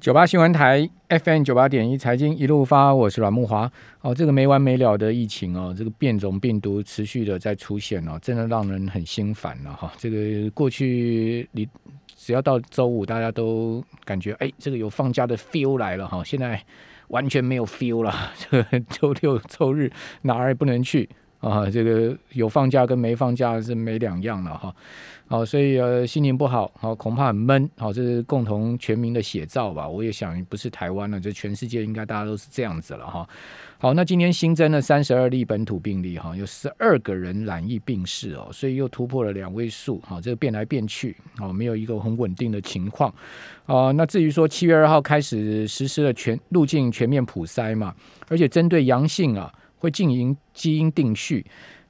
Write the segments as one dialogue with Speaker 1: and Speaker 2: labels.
Speaker 1: 九八新闻台 FM 九八点一财经一路发，我是阮木华。哦，这个没完没了的疫情哦，这个变种病毒持续的在出现哦，真的让人很心烦了哈。这个过去你只要到周五，大家都感觉哎，这个有放假的 feel 来了哈。现在完全没有 feel 了，这个周六周日哪儿也不能去啊。这个有放假跟没放假是没两样了哈。好，所以呃心情不好，好恐怕很闷，好这是共同全民的写照吧。我也想不是台湾了，这全世界应该大家都是这样子了哈。好，那今天新增了三十二例本土病例哈，有十二个人染疫病逝哦，所以又突破了两位数，好这个变来变去，哦没有一个很稳定的情况啊。那至于说七月二号开始实施了全路径全面普筛嘛，而且针对阳性啊会进行基因定序。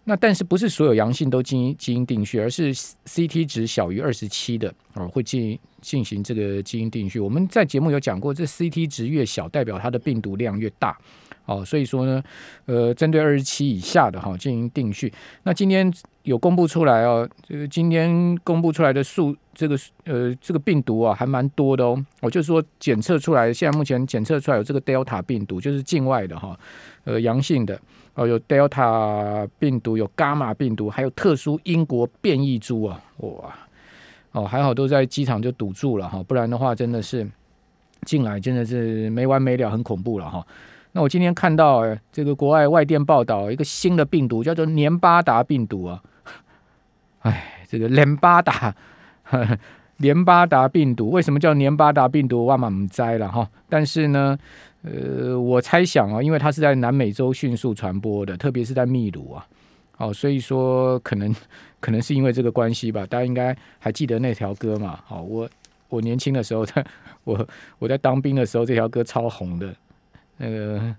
Speaker 1: 那但是不是所有阳性都基因基因定序，而是 CT 值小于二十七的哦，会进进行这个基因定序。我们在节目有讲过，这 CT 值越小，代表它的病毒量越大哦。所以说呢，呃，针对二十七以下的哈进行定序。那今天有公布出来哦，这个今天公布出来的数，这个呃这个病毒啊还蛮多的哦。我就说检测出来，现在目前检测出来有这个 Delta 病毒，就是境外的哈，呃阳性的。哦，有 Delta 病毒，有伽马病毒，还有特殊英国变异株啊！哇，哦，还好都在机场就堵住了哈，不然的话真的是进来真的是没完没了，很恐怖了哈。那我今天看到这个国外外电报道，一个新的病毒叫做年巴达病毒啊！哎，这个连巴达，连巴达病毒为什么叫连巴达病毒？万马唔摘了哈，但是呢。呃，我猜想啊，因为它是在南美洲迅速传播的，特别是在秘鲁啊，哦，所以说可能 可能是因为这个关系吧。大家应该还记得那条歌嘛？好，我我年轻的时候，在 我我在当兵的时候，这条歌超红的。那个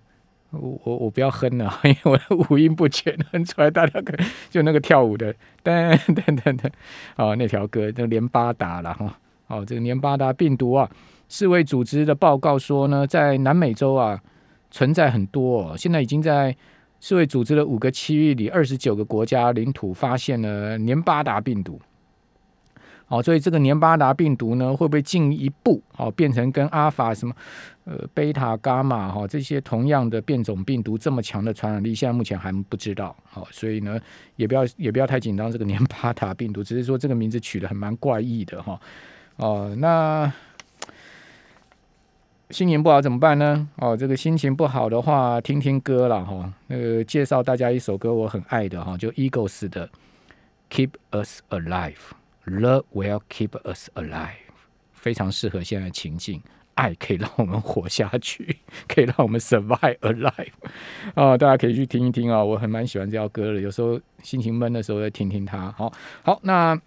Speaker 1: 我我我不要哼了，因为我的五音不全，哼出来大家可就那个跳舞的噔噔噔噔，哦，那条歌就连巴达了哈。哦，这个连巴达病毒啊。世卫组织的报告说呢，在南美洲啊存在很多，哦现在已经在世卫组织的五个区域里，二十九个国家领土发现了黏巴达病毒。哦，所以这个黏巴达病毒呢，会不会进一步哦变成跟阿法什么呃贝塔伽马哈这些同样的变种病毒这么强的传染力？现在目前还不知道。好，所以呢，也不要也不要太紧张，这个黏巴达病毒只是说这个名字取得很蛮怪异的哈。哦，那。心情不好怎么办呢？哦，这个心情不好的话，听听歌了哈。那个介绍大家一首歌，我很爱的哈，就 Eagles 的《Keep Us Alive》，Love Will Keep Us Alive，非常适合现在情境。爱可以让我们活下去，可以让我们 survive alive。啊，大家可以去听一听啊，我很蛮喜欢这条歌的。有时候心情闷的时候，再听听它。好，好，那。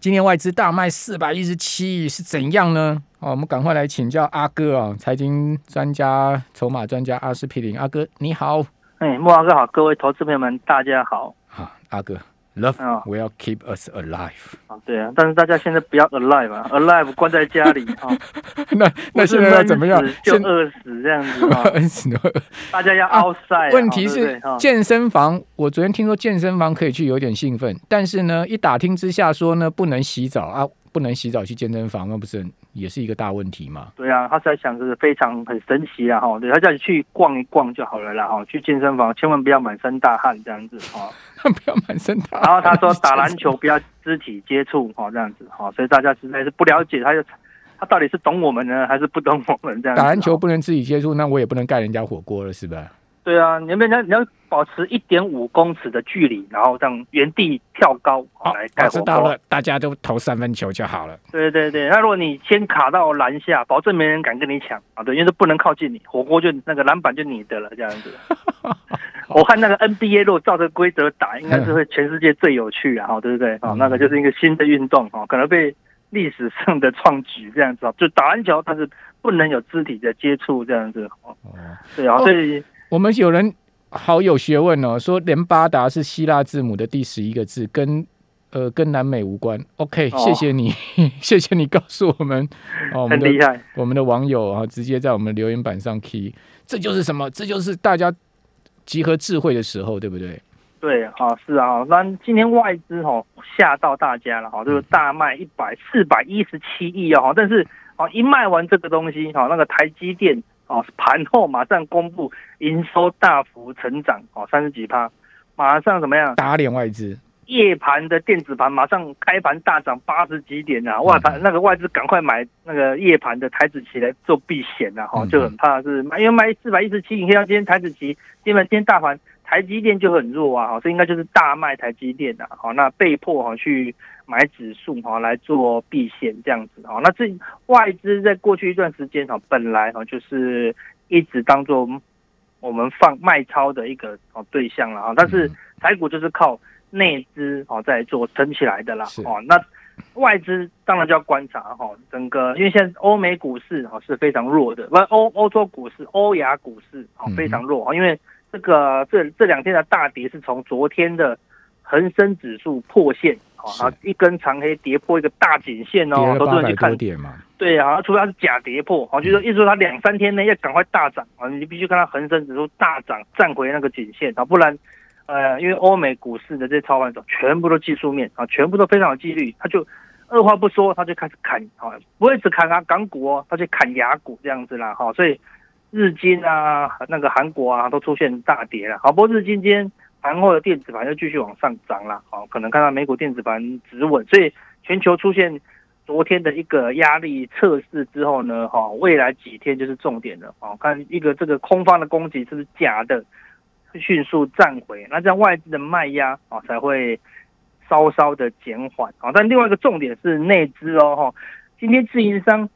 Speaker 1: 今天外资大卖四百一十七亿是怎样呢？哦，我们赶快来请教阿哥啊，财经专家、筹码专家阿司匹林阿哥，你好。
Speaker 2: 哎，莫阿哥好，各位投资朋友们，大家好。
Speaker 1: 好，阿哥。Love will keep us alive。
Speaker 2: 啊，对啊，但是大家现在不要 alive 啊，alive 关在家里啊。
Speaker 1: 那那现在要怎么样？
Speaker 2: 就饿死这样子啊。大家要 outside。
Speaker 1: 问题是健身房，我昨天听说健身房可以去，有点兴奋。但是呢，一打听之下说呢，不能洗澡啊。不能洗澡去健身房，那不是也是一个大问题嘛？
Speaker 2: 对啊，他在想是非常很神奇啊哈，对他叫你去逛一逛就好了啦哈，去健身房千万不要满身大汗这样子哈，
Speaker 1: 不要满身大汗。
Speaker 2: 然后他说打篮球不要肢体接触哈这样子哈，所以大家实在是不了解他，就他到底是懂我们呢还是不懂我们这样？
Speaker 1: 打篮球不能肢体接触，那我也不能盖人家火锅了，是吧？
Speaker 2: 对啊，你们要你要保持一点五公尺的距离，然后这样原地跳高来盖
Speaker 1: 知道了，大家都投三分球就好了。
Speaker 2: 对对对，那如果你先卡到篮下，保证没人敢跟你抢啊！对，因为不能靠近你，火锅就那个篮板就你的了，这样子。我看那个 NBA 如果照这个规则打，应该是会全世界最有趣啊！哈，对不对？啊，那个就是一个新的运动啊，可能被历史上的创举这样子啊，就打篮球，但是不能有肢体的接触这样子。哦，对啊，所以。
Speaker 1: 我们有人好有学问哦，说连巴达是希腊字母的第十一个字，跟呃跟南美无关。OK，谢谢你，谢谢你告诉我们。
Speaker 2: 哦，很厉害。
Speaker 1: 我们的网友啊，直接在我们留言板上 key，这就是什么？这就是大家集合智慧的时候，对不对？
Speaker 2: 对，啊，是啊。那今天外资哦吓到大家了哈，就是大卖一百四百一十七亿哦，但是。哦，一卖完这个东西，哈，那个台积电，哦，盘后马上公布营收大幅成长，哦，三十几趴，马上怎么样？
Speaker 1: 打脸外资。
Speaker 2: 夜盘的电子盘马上开盘大涨八十几点啊！外盘那个外资赶快买那个夜盘的台子期来做避险呐，哈，就很怕是买，因为买四百一十七，你看今天台子期，基本今天大盘台积电就很弱啊，好，这应该就是大卖台积电的，好，那被迫哈去买指数哈来做避险这样子，哈，那这外资在过去一段时间哈，本来哈就是一直当做我们放卖超的一个哦对象了啊，但是台股就是靠。内资哦在做撑起来的啦，哦，那外资当然就要观察哈，整个因为现在欧美股市哈是非常弱的，不欧欧洲股市、欧亚股市哦非常弱啊，因为这个这这两天的大跌是从昨天的恒生指数破线啊，一根长黑跌破一个大颈线哦，
Speaker 1: 多人去看。点嘛，
Speaker 2: 对啊，除非它是假跌破，哦，就是意思说它两三天内要赶快大涨啊，你必须看它恒生指数大涨站回那个颈线啊，不然。呃，因为欧美股市的这些操盘手全部都技术面啊，全部都非常有纪律，他就二话不说，他就开始砍啊，不会只砍啊港股哦，他就砍牙股这样子啦，哈，所以日经啊，那个韩国啊都出现大跌了，好，不过日经今天盘后的电子盘又继续往上涨了，好，可能看到美股电子盘止稳，所以全球出现昨天的一个压力测试之后呢，哈，未来几天就是重点了，哦，看一个这个空方的攻击是不是假的。迅速站回，那这样外资的卖压啊才会稍稍的减缓啊。但另外一个重点是内资哦哈，今天自营商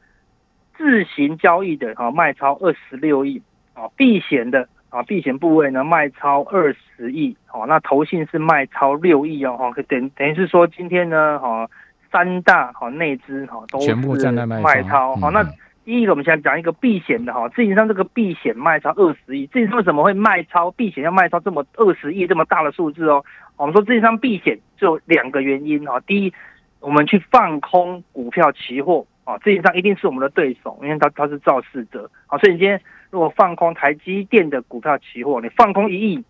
Speaker 2: 自行交易的哈卖超二十六亿啊，避险的啊避险部位呢卖超二十亿哦，那投信是卖超六亿哦哈，等等于是说今天呢哈三大哈内资哈都
Speaker 1: 全部在那
Speaker 2: 卖超好那。第一个，我们现在讲一个避险的哈，自营商这个避险卖超二十亿，自营商为什么会卖超避险要卖超这么二十亿这么大的数字哦？我们说自营商避险就两个原因哈，第一，我们去放空股票期货啊，自营商一定是我们的对手，因为他他是肇事者，好，所以你今天如果放空台积电的股票期货，你放空一亿，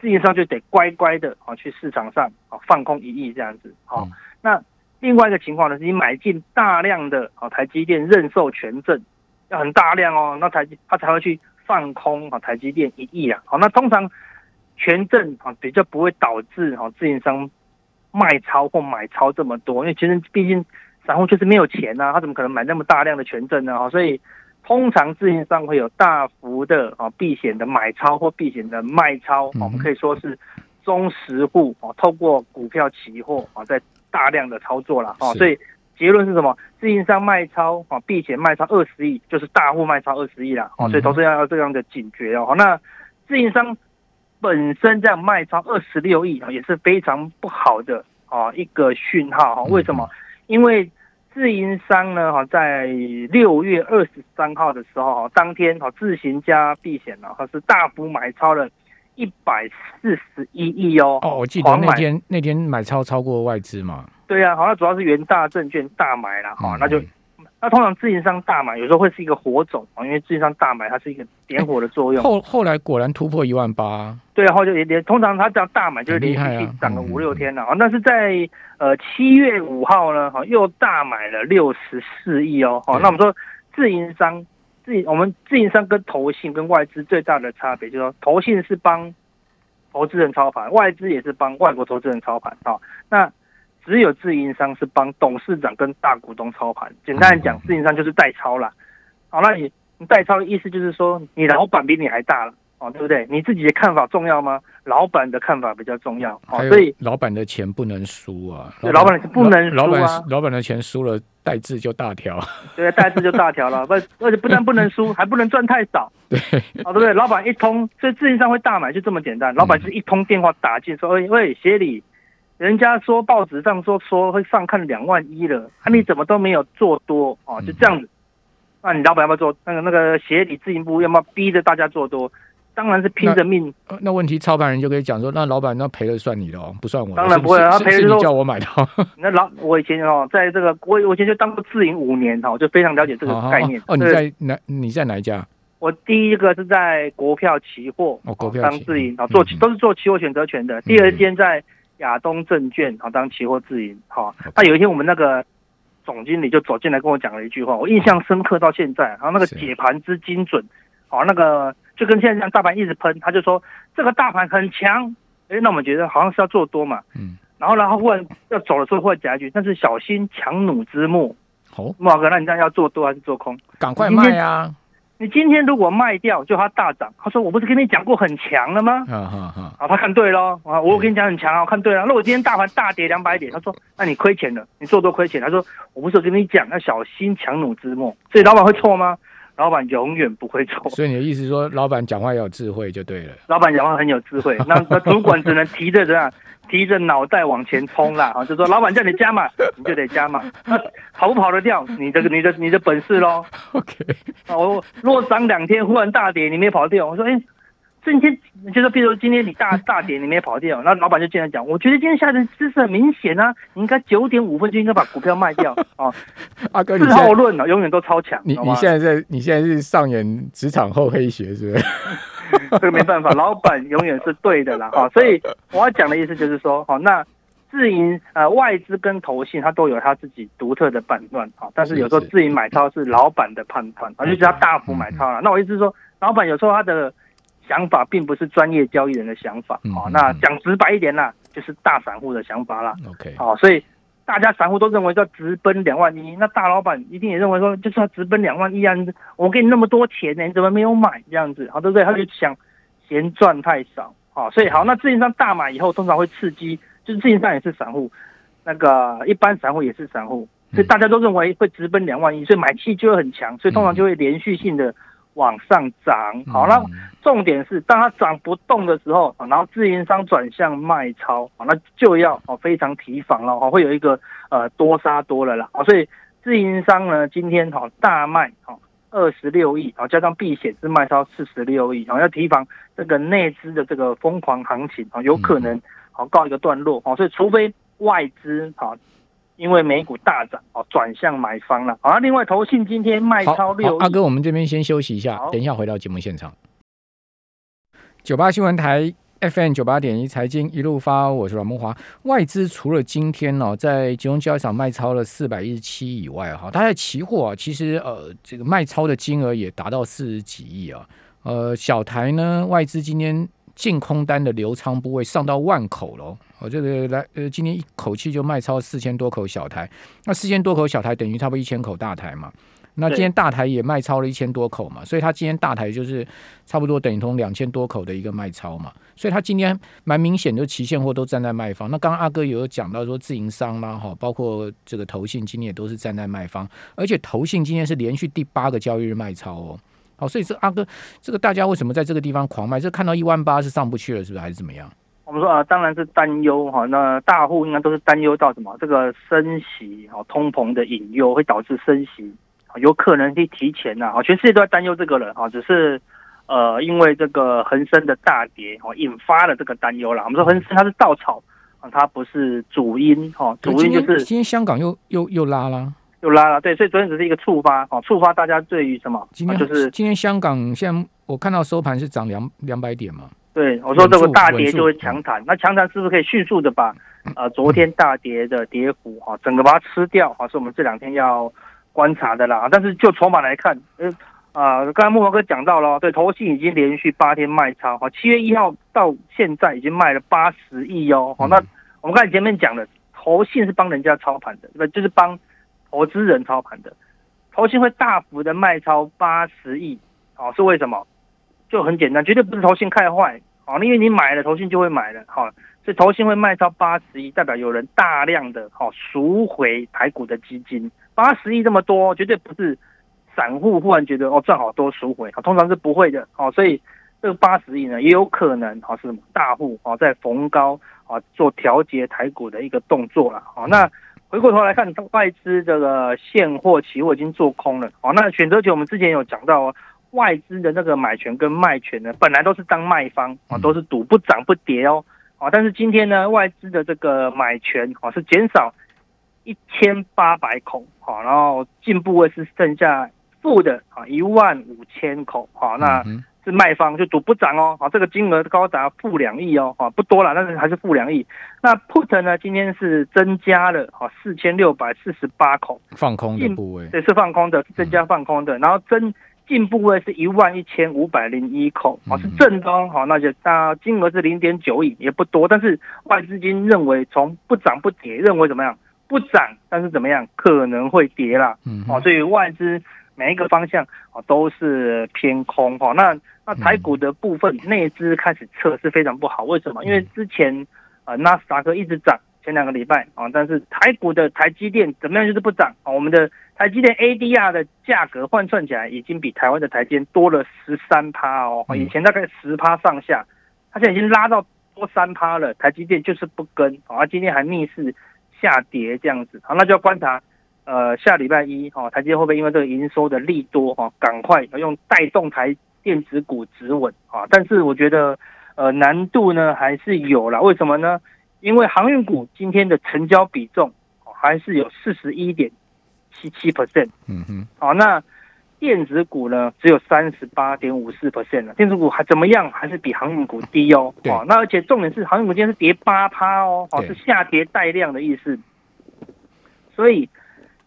Speaker 2: 自营商就得乖乖的啊去市场上啊放空一亿这样子，好，那。另外一个情况呢，是你买进大量的啊台积电认售权证，要很大量哦，那台积它才会去放空啊台积电一亿啊。好，那通常权证啊比较不会导致啊自营商卖超或买超这么多，因为其实毕竟散户就是没有钱呐，他怎么可能买那么大量的权证呢？哈，所以通常自营商会有大幅的啊避险的买超或避险的卖超，我们可以说是中实户啊透过股票期货啊在。大量的操作了啊，所以结论是什么？自营商卖超啊，避险卖超二十亿，就是大户卖超二十亿了啊，所以投资要要这样的警觉哦。那自营商本身这样卖超二十六亿啊，也是非常不好的啊一个讯号哈。为什么？因为自营商呢哈，在六月二十三号的时候哈，当天哈自行加避险了，哈是大幅买超了。一百四十一亿哦！
Speaker 1: 哦，我记得那天那天买超超过外资嘛？
Speaker 2: 对呀，好那主要是元大证券大买了哈，那就那通常自营商大买有时候会是一个火种啊，因为自营商大买它是一个点火的作用。
Speaker 1: 后后来果然突破一万八，
Speaker 2: 对啊，后就也连通常它这样大买就是连续涨了五六天了啊。那是在呃七月五号呢，哈又大买了六十四亿哦，好，那我们说自营商。自我们自营商跟投信跟外资最大的差别，就是说投信是帮投资人操盘，外资也是帮外国投资人操盘啊。那只有自营商是帮董事长跟大股东操盘。简单来讲，自营商就是代操啦。好，那你你代操的意思就是说，你老板比你还大了。哦，对不对？你自己的看法重要吗？老板的看法比较重要。哦，所以
Speaker 1: 老板的钱不能输啊。
Speaker 2: 对，老板不能输
Speaker 1: 啊。老板老板的钱输了，代字就大条。
Speaker 2: 对，代字就大条了。不，而且不但不能输，还不能赚太少。
Speaker 1: 对，
Speaker 2: 哦，对不对？老板一通，所以自营商会大买，就这么简单。老板是一通电话打进，说：“喂喂，协理，人家说报纸上说说会上看两万一了，啊，你怎么都没有做多？哦，就这样子。那你老板要不要做？那个那个协理自营部要不要逼着大家做多？”当然是拼着命。
Speaker 1: 那问题操盘人就可以讲说，那老板那赔了算你的哦，不算我。
Speaker 2: 当然不会，
Speaker 1: 他
Speaker 2: 赔是
Speaker 1: 叫我买的。
Speaker 2: 那老我以前哦，在这个我我以前就当过自营五年哈，就非常了解这个概念。
Speaker 1: 哦，你在哪？你在哪一家？
Speaker 2: 我第一个是在国票期货
Speaker 1: 哦，国票
Speaker 2: 当自营啊，做都是做期货选择权的。第二间在亚东证券啊，当期货自营哈。那有一天我们那个总经理就走进来跟我讲了一句话，我印象深刻到现在。然后那个解盘之精准，好，那个就跟现在这样大盘一直喷，他就说这个大盘很强，哎，那我们觉得好像是要做多嘛，
Speaker 1: 嗯，
Speaker 2: 然后然后忽然要走的时候，忽然夹一句，但是小心强弩之末。
Speaker 1: 好，
Speaker 2: 莫哥，那你这样要做多还是做空？
Speaker 1: 赶快卖啊！
Speaker 2: 你今天如果卖掉，就它大涨，他说我不是跟你讲过很强了吗？
Speaker 1: 哈哈哈，
Speaker 2: 啊，他看对喽啊！我跟你讲很强啊，我看对了。那我今天大盘大跌两百点，他说那你亏钱了，你做多亏钱。他说我不是跟你讲要小心强弩之末，所以老板会错吗？老板永远不会错。
Speaker 1: 所以你的意思是说，老板讲话要有智慧就对了。
Speaker 2: 老板讲话很有智慧，那那主管只能提着这样提着脑袋往前冲啦啊！就说老板叫你加码，你就得加码。那跑不跑得掉，你这个你的你的本事喽。
Speaker 1: OK，
Speaker 2: 啊，我若涨两天忽然大跌，你没跑掉，我说哎。今天就是，比如今天你大 大跌，你没跑掉，那老板就进来讲，我觉得今天下的姿势很明显啊，你应该九点五分就应该把股票卖掉啊。
Speaker 1: 阿哥，你
Speaker 2: 事后论啊，永远都超强。
Speaker 1: 你你现在在你现在是上演职场厚黑学是不是？
Speaker 2: 这个没办法，老板永远是对的啦 哈。所以我要讲的意思就是说，好，那自营呃外资跟投信，它都有它自己独特的判断啊。但是有时候自营买超是老板的判断，啊，就是他大幅买超了。那我意思是说，老板有时候他的想法并不是专业交易人的想法。啊那
Speaker 1: 嗯
Speaker 2: 讲直白一点啦，就是大散户的想法啦。
Speaker 1: OK，
Speaker 2: 好，所以大家散户都认为要直奔两万一，那大老板一定也认为说就是要直奔两万一啊！我给你那么多钱呢，你怎么没有买这样子？好，对不对？他就想嫌赚太少，好，所以好，那自营商大买以后，通常会刺激，就是自营商也是散户，那个一般散户也是散户，所以大家都认为会直奔两万一，所以买气就会很强，所以通常就会连续性的往上涨。好，那
Speaker 1: 嗯
Speaker 2: 重点是，当它涨不动的时候，啊然后自营商转向卖超，啊那就要哦非常提防了，哦会有一个呃多杀多了啦，哦所以自营商呢今天哈大卖哈二十六亿，好加上避险是卖超四十六亿，好要提防这个内资的这个疯狂行情啊，有可能好告一个段落，哦所以除非外资好。因为美股大涨，哦，转向买方了。好，那另外投信今天卖超六亿，
Speaker 1: 阿哥，我们这边先休息一下，等一下回到节目现场。九八新闻台 FM 九八点一财经一路发，我是阮木华。外资除了今天哦，在集中交易场卖超了四百一十七以外，哈，它在期货啊，其实呃，这个卖超的金额也达到四十几亿啊。呃，小台呢，外资今天净空单的流仓部位上到万口了哦。我、这个来呃，今天一口气就卖超四千多口小台，那四千多口小台等于差不多一千口大台嘛。那今天大台也卖超了一千多口嘛，所以它今天大台就是差不多等于同两千多口的一个卖超嘛，所以它今天蛮明显，就期现货都站在卖方。那刚刚阿哥也有讲到说自营商啦，哈，包括这个投信今天也都是站在卖方，而且投信今天是连续第八个交易日卖超哦。好，所以这阿哥，这个大家为什么在这个地方狂卖？这看到一万八是上不去了，是不是？还是怎么样？
Speaker 2: 我们说啊，当然是担忧哈。那大户应该都是担忧到什么？这个升息哈，通膨的引诱会导致升息，有可能去提前呐。啊，全世界都在担忧这个了啊，只是呃，因为这个恒生的大跌哦，引发了这个担忧啦。我们说恒生它是稻草啊，它不是主因哈，主因就是
Speaker 1: 今天香港又又又拉啦。
Speaker 2: 又拉了，对，所以昨天只是一个触发哦，触发大家对于什么？
Speaker 1: 今天、
Speaker 2: 啊就是
Speaker 1: 今天香港现在我看到收盘是涨两两百点嘛。
Speaker 2: 对，我说这个大跌就会强弹，那强弹是不是可以迅速的把呃昨天大跌的跌幅哈、整个把它吃掉啊？是我们这两天要观察的啦。但是就筹码来看，呃啊，刚才木华哥讲到了，对，投信已经连续八天卖超哈，七月一号到现在已经卖了八十亿哦。好、
Speaker 1: 嗯
Speaker 2: 那我们刚才前面讲的，投信是帮人家操盘的，不就是帮投资人操盘的？投信会大幅的卖超八十亿，好、是为什么？就很简单，绝对不是投信开坏，好、因为你买了投信就会买了，好、所以投信会卖超八十亿，代表有人大量的好、赎回台股的基金，八十亿这么多，绝对不是散户忽然觉得哦赚好多赎回，通常是不会的，好、所以这个八十亿呢，也有可能好、是什么大户好、在逢高啊做调节台股的一个动作了，好、那。回过头来看，外资这个现货、期货已经做空了。好，那选择权我们之前有讲到哦，外资的那个买权跟卖权呢，本来都是当卖方啊，都是赌不涨不跌哦。啊，但是今天呢，外资的这个买权啊是减少一千八百口，好，然后进部位是剩下负的啊一万五千口，好，那
Speaker 1: 嗯
Speaker 2: 是卖方就赌不涨哦，好，这个金额高达负两亿哦，啊，不多了，但是还是负两亿。那 put 呢，今天是增加了啊四千六百四十八口。
Speaker 1: 放空的部位，
Speaker 2: 对，是放空的，是增加放空的，然后增进部位是一万一千五百零一口，啊，是正东，好，那就那金额是零点九亿，也不多，但是外资金认为从不涨不跌，认为怎么样？不涨，但是怎么样？可能会跌啦，嗯，哦，所以外资。每一个方向啊都是偏空哈，那那台股的部分内资开始测是非常不好，为什么？因为之前啊纳斯达克一直涨，前两个礼拜啊，但是台股的台积电怎么样就是不涨啊，我们的台积电 ADR 的价格换算起来已经比台湾的台积电多了十三趴哦，以前大概十趴上下，它现在已经拉到多三趴了，台积电就是不跟啊，今天还逆势下跌这样子，好，那就要观察。呃，下礼拜一哈，台积电会不会因为这个营收的利多哈，赶快用带动台电子股止稳啊？但是我觉得呃难度呢还是有了，为什么呢？因为航运股今天的成交比重还是有四十一点七七 percent，嗯哼，好，那电子股呢只有三十八点五四 percent 了，电子股还怎么样？还是比航运股低哦，哦，那而且重点是航运股今天是跌八趴哦，哦是下跌带量的意思，所以。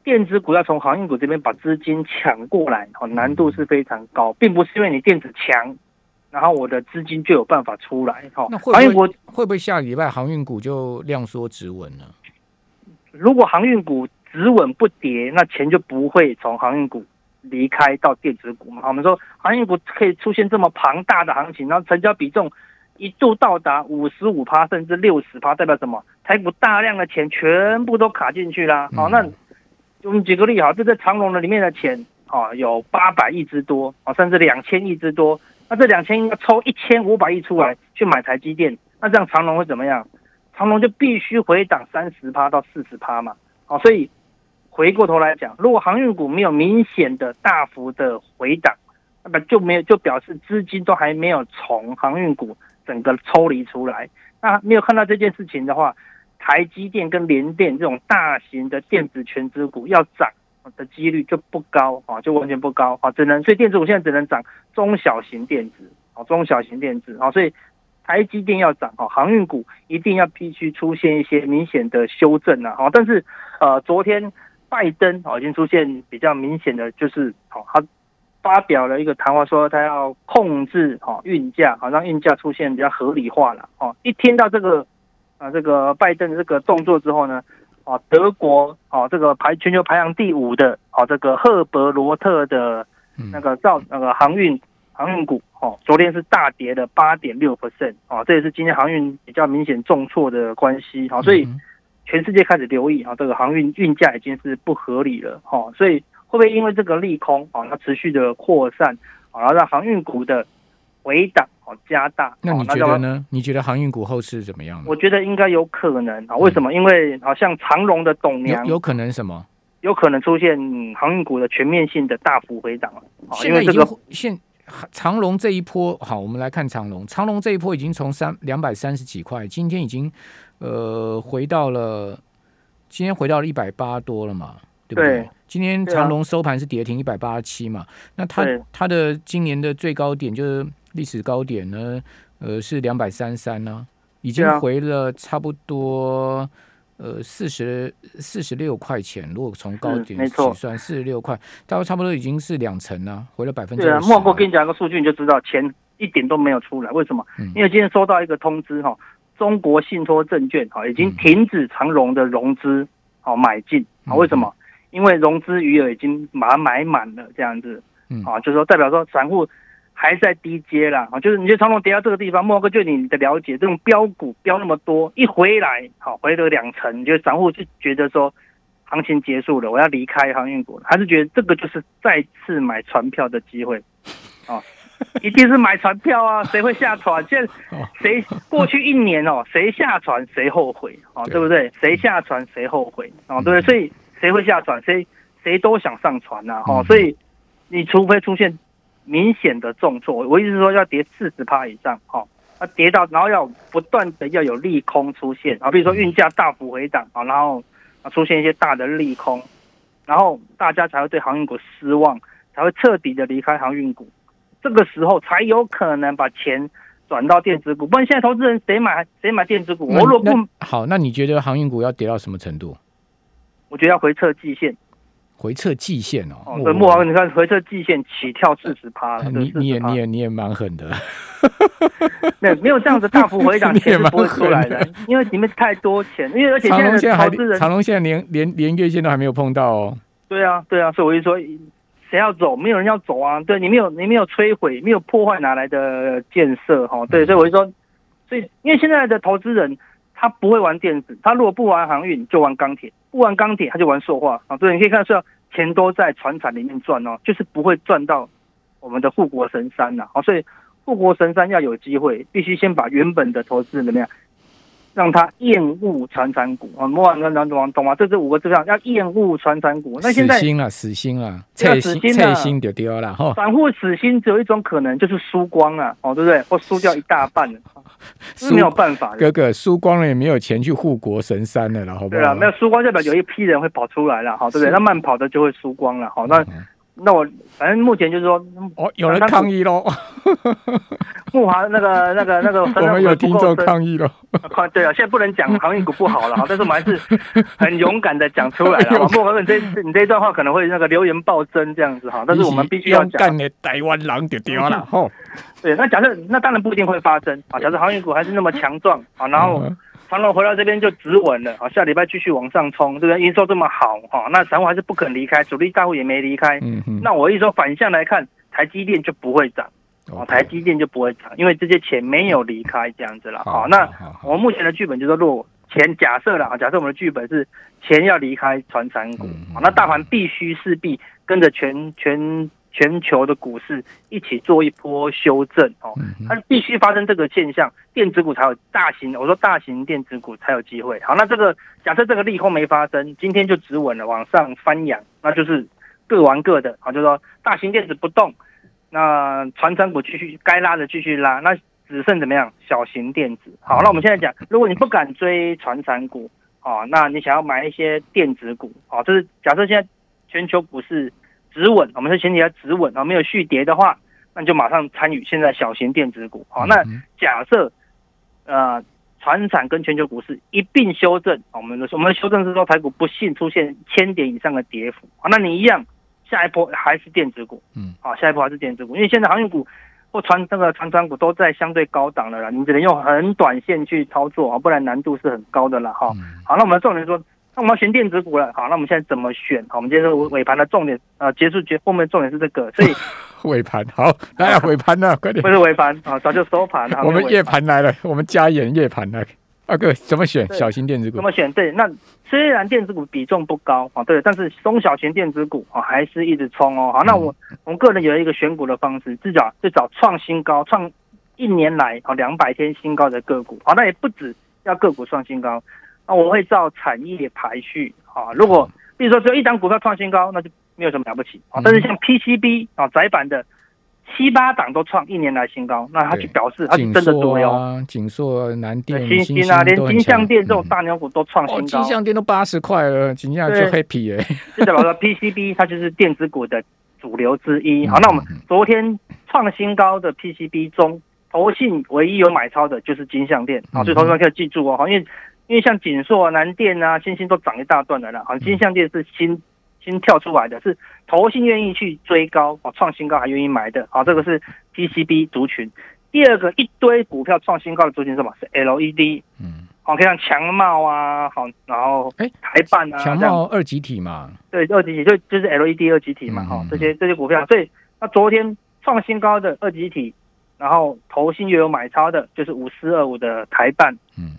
Speaker 2: 电子股要从航运股这边把资金抢过来，哦，难度是非常高，并不是因为你电子强，然后我的资金就有办法出来，哈。
Speaker 1: 那航运股会不会下礼拜航运股就量缩止稳呢？
Speaker 2: 如果航运股止稳不跌，那钱就不会从航运股离开到电子股嘛。我们说航运股可以出现这么庞大的行情，然后成交比重一度到达五十五趴甚至六十趴，代表什么？台股大量的钱全部都卡进去啦。好，那。我们举个例哈，这在长隆的里面的钱啊，有八百亿之多啊，甚至两千亿之多。那这两千亿要抽一千五百亿出来去买台积电，那这样长隆会怎么样？长隆就必须回档三十趴到四十趴嘛。好，所以回过头来讲，如果航运股没有明显的大幅的回档，那么就没有就表示资金都还没有从航运股整个抽离出来。那没有看到这件事情的话。台积电跟联电这种大型的电子全资股要涨的几率就不高啊，就完全不高啊，只能所以电子股现在只能涨中小型电子啊，中小型电子啊，所以台积电要涨啊，航运股一定要必须出现一些明显的修正啊，但是呃，昨天拜登啊已经出现比较明显的就是好，他发表了一个谈话说他要控制好运价，好让运价出现比较合理化了哦，一听到这个。啊，这个拜登这个动作之后呢，啊，德国啊，这个排全球排行第五的啊，这个赫伯罗特的那个造那个航运航运股，哦，昨天是大跌的八点六 percent，啊，这也是今天航运比较明显重挫的关系，好，所以全世界开始留意啊，这个航运运价已经是不合理了，哈，所以会不会因为这个利空啊，它持续的扩散，然后让航运股的回档？哦，加大。
Speaker 1: 那你觉得呢？你觉得航运股后市怎么样？
Speaker 2: 我觉得应该有可能啊。为什么？因为好像长隆的董娘
Speaker 1: 有可能什么？
Speaker 2: 有可能出现航运股的全面性的大幅回涨了。
Speaker 1: 现在已经现长隆这一波好，我们来看长隆。长隆这一波已经从三两百三十几块，今天已经呃回到了，今天回到了一百八多了嘛？对不对？今天长隆收盘是跌停一百八十七嘛？那它它的今年的最高点就是。历史高点呢，呃，是两百三三呢，已经回了差不多呃四十四十六块钱。如果从高点起算，四十六块，大概差不多已经是两成了，回了百分之。
Speaker 2: 对啊，莫过跟你讲个数据，你就知道钱一点都没有出来。为什么？因为今天收到一个通知哈，中国信托证券哈已经停止长融的融资好买进啊？为什么？因为融资余额已经把它买满了，这样子啊，就是说代表说散户。还在低阶啦，啊，就是你就长龙跌到这个地方，莫哥就你的了解，这种标股标那么多，一回来好回了两成，你觉得散户就觉得说行情结束了，我要离开航运股，还是觉得这个就是再次买船票的机会啊？一定是买船票啊，谁会下船？现在谁过去一年哦，谁下船谁后悔啊？对不对？谁下船谁后悔啊？对不对？所以谁会下船？谁谁都想上船呐，哈，所以你除非出现。明显的重挫，我意思是说要跌四十趴以上，哈，它跌到，然后要不断的要有利空出现，啊，比如说运价大幅回档，啊，然后啊出现一些大的利空，然后大家才会对航运股失望，才会彻底的离开航运股，这个时候才有可能把钱转到电子股，不然现在投资人谁买谁买电子股？我如果不
Speaker 1: 好，那你觉得航运股要跌到什么程度？
Speaker 2: 我觉得要回撤季线。
Speaker 1: 回撤季线哦，
Speaker 2: 对，木王，你看回撤季线起跳四十趴了，
Speaker 1: 你你也你也你也蛮狠的，
Speaker 2: 没有没有这样子大幅回涨，钱是不会出来的，因为里面太多钱，因为而且现在投资人
Speaker 1: 长隆现在连连连月线都还没有碰到哦。
Speaker 2: 对啊对啊，所以我就说，谁要走？没有人要走啊，对你没有你没有摧毁，没有破坏，哪来的建设？哈，对，所以我就说，所以因为现在的投资人他不会玩电子，他如果不玩航运，就玩钢铁。不玩钢铁，他就玩塑化啊！对，你可以看到是，钱都在船产里面赚哦，就是不会赚到我们的护国神山呐！啊，所以护国神山要有机会，必须先把原本的投资怎么样？让他厌恶传产股啊，莫忘跟懂懂懂吗？这是五个字上要厌恶传产股。那现在
Speaker 1: 死心了，死心了，撤心，撤心就丢了哈。
Speaker 2: 散户死心只有一种可能，就是输光了哦，对不对？或输掉一大半了，是没有办法。
Speaker 1: 哥哥输光了也没有钱去护国神山了了，好不好？对
Speaker 2: 啊，没有输光代表有一批人会跑出来了，好，对不对？那慢跑的就会输光了，好，那。那我反正目前就是说，
Speaker 1: 哦，有人抗议喽。
Speaker 2: 木华那个那个那个，
Speaker 1: 我们有听众抗议了。
Speaker 2: 对啊，现在不能讲 航运股不好了哈，但是我们还是很勇敢的讲出来了。木华，你这你这一段话可能会那个留言暴增这样子哈，但是我们必须要讲。
Speaker 1: 台湾狼就掉了哈。
Speaker 2: 对，那假设那当然不一定会发生啊。假设航运股还是那么强壮啊，然后。长隆回到这边就止稳了，好，下礼拜继续往上冲，对不对？营收这么好，哈，那散户还是不肯离开，主力大户也没离开。嗯嗯。那我一说反向来看，台积电就不会涨，哦，台积电就不会涨，因为这些钱没有离开这样子了。好，那我目前的剧本就是落，钱假设了啊，假设我们的剧本是钱要离开传产股，好，那大盘必须势必跟着全全。全球的股市一起做一波修正哦，它必须发生这个现象，电子股才有大型，我说大型电子股才有机会。好，那这个假设这个利空没发生，今天就止稳了，往上翻扬，那就是各玩各的啊，就说大型电子不动，那传产股继续该拉的继续拉，那只剩怎么样？小型电子。好，那我们现在讲，如果你不敢追传产股啊，那你想要买一些电子股啊，就是假设现在全球股市。止稳，我们是前提要止稳啊，没有续跌的话，那你就马上参与现在小型电子股。好，那假设呃，船产跟全球股市一并修正，我们的我们的修正是说，台股不幸出现千点以上的跌幅啊，那你一样，下一波还是电子股，嗯，好，下一波还是电子股，因为现在航运股或船那个船船股都在相对高档了啦，你只能用很短线去操作啊，不然难度是很高的了哈。好，那我们重点说。那我们要选电子股了，好，那我们现在怎么选？好，我们今天是尾盘的重点啊，结束结后面重点是这个，所以
Speaker 1: 尾盘好，来尾盘呢，快点，
Speaker 2: 不是尾盘啊，早就收盘了。
Speaker 1: 我们夜盘来了，我们加演夜盘来，二哥怎么选？小型电子股
Speaker 2: 怎么选？对，那虽然电子股比重不高啊，对，但是中小型电子股啊还是一直冲哦。好，那我我们个人有一个选股的方式，至少最早创新高，创一年来啊两百天新高的个股，好，那也不止要个股创新高。那我会照产业排序啊，如果比如说只有一档股票创新高，那就没有什么了不起啊。但是像 PCB 啊窄板的七八档都创一年来新高，那它就表示它是真的多哟。
Speaker 1: 锦硕、南电、
Speaker 2: 新
Speaker 1: 星
Speaker 2: 啊，连金相电这种大牛股都创新高。
Speaker 1: 金相电都八十块了，金相就 happy 哎。
Speaker 2: 就代表说 PCB 它就是电子股的主流之一。好，那我们昨天创新高的 PCB 中，投信唯一有买超的就是金相电啊，所以投资者可以记住哦，因为。因为像锦硕、南电啊、星星都涨一大段的了，好，金相电是新新跳出来的，是投信愿意去追高，哦，创新高还愿意买的，好，这个是 PCB 族群。第二个一堆股票创新高的族群是什么？是 LED，嗯，好，可以像强茂啊，好，然后哎台办啊，
Speaker 1: 强茂二级体嘛，
Speaker 2: 对，二级体就就是 LED 二级体嘛，哈，这些这些股票，所以那昨天创新高的二级体，然后投信又有买超的，就是五四二五的台办，嗯。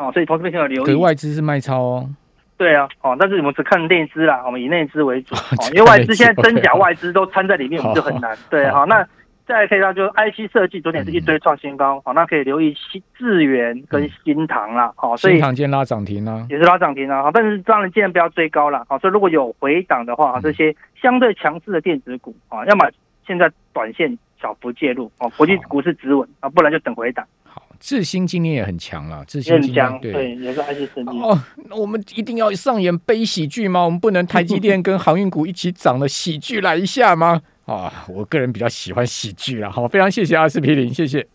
Speaker 2: 哦，所以投资朋友留意，
Speaker 1: 外资是卖超哦。
Speaker 2: 对啊，哦，但是我们只看内资啦，我们以内资为主，哦，因为外资现在真假外资都掺在里面，我们就很难。对，好，那再可以到就 IC 设计，昨天是一堆创新高，好，那可以留意新智源跟新唐啦，好，所以
Speaker 1: 新唐今天拉涨停
Speaker 2: 啊，也是拉涨停啊，好，但是当然尽量不要追高了，好，所以如果有回档的话，这些相对强势的电子股啊，要么现在短线小幅介入，哦，国际股市止稳啊，不然就等回档。
Speaker 1: 智新今年也很强了，智新今
Speaker 2: 年对也是还是升哦。
Speaker 1: 那我们一定要上演悲喜剧吗？我们不能台积电跟航运股一起涨的喜剧来一下吗？啊，我个人比较喜欢喜剧了，好，非常谢谢阿司匹林，谢谢。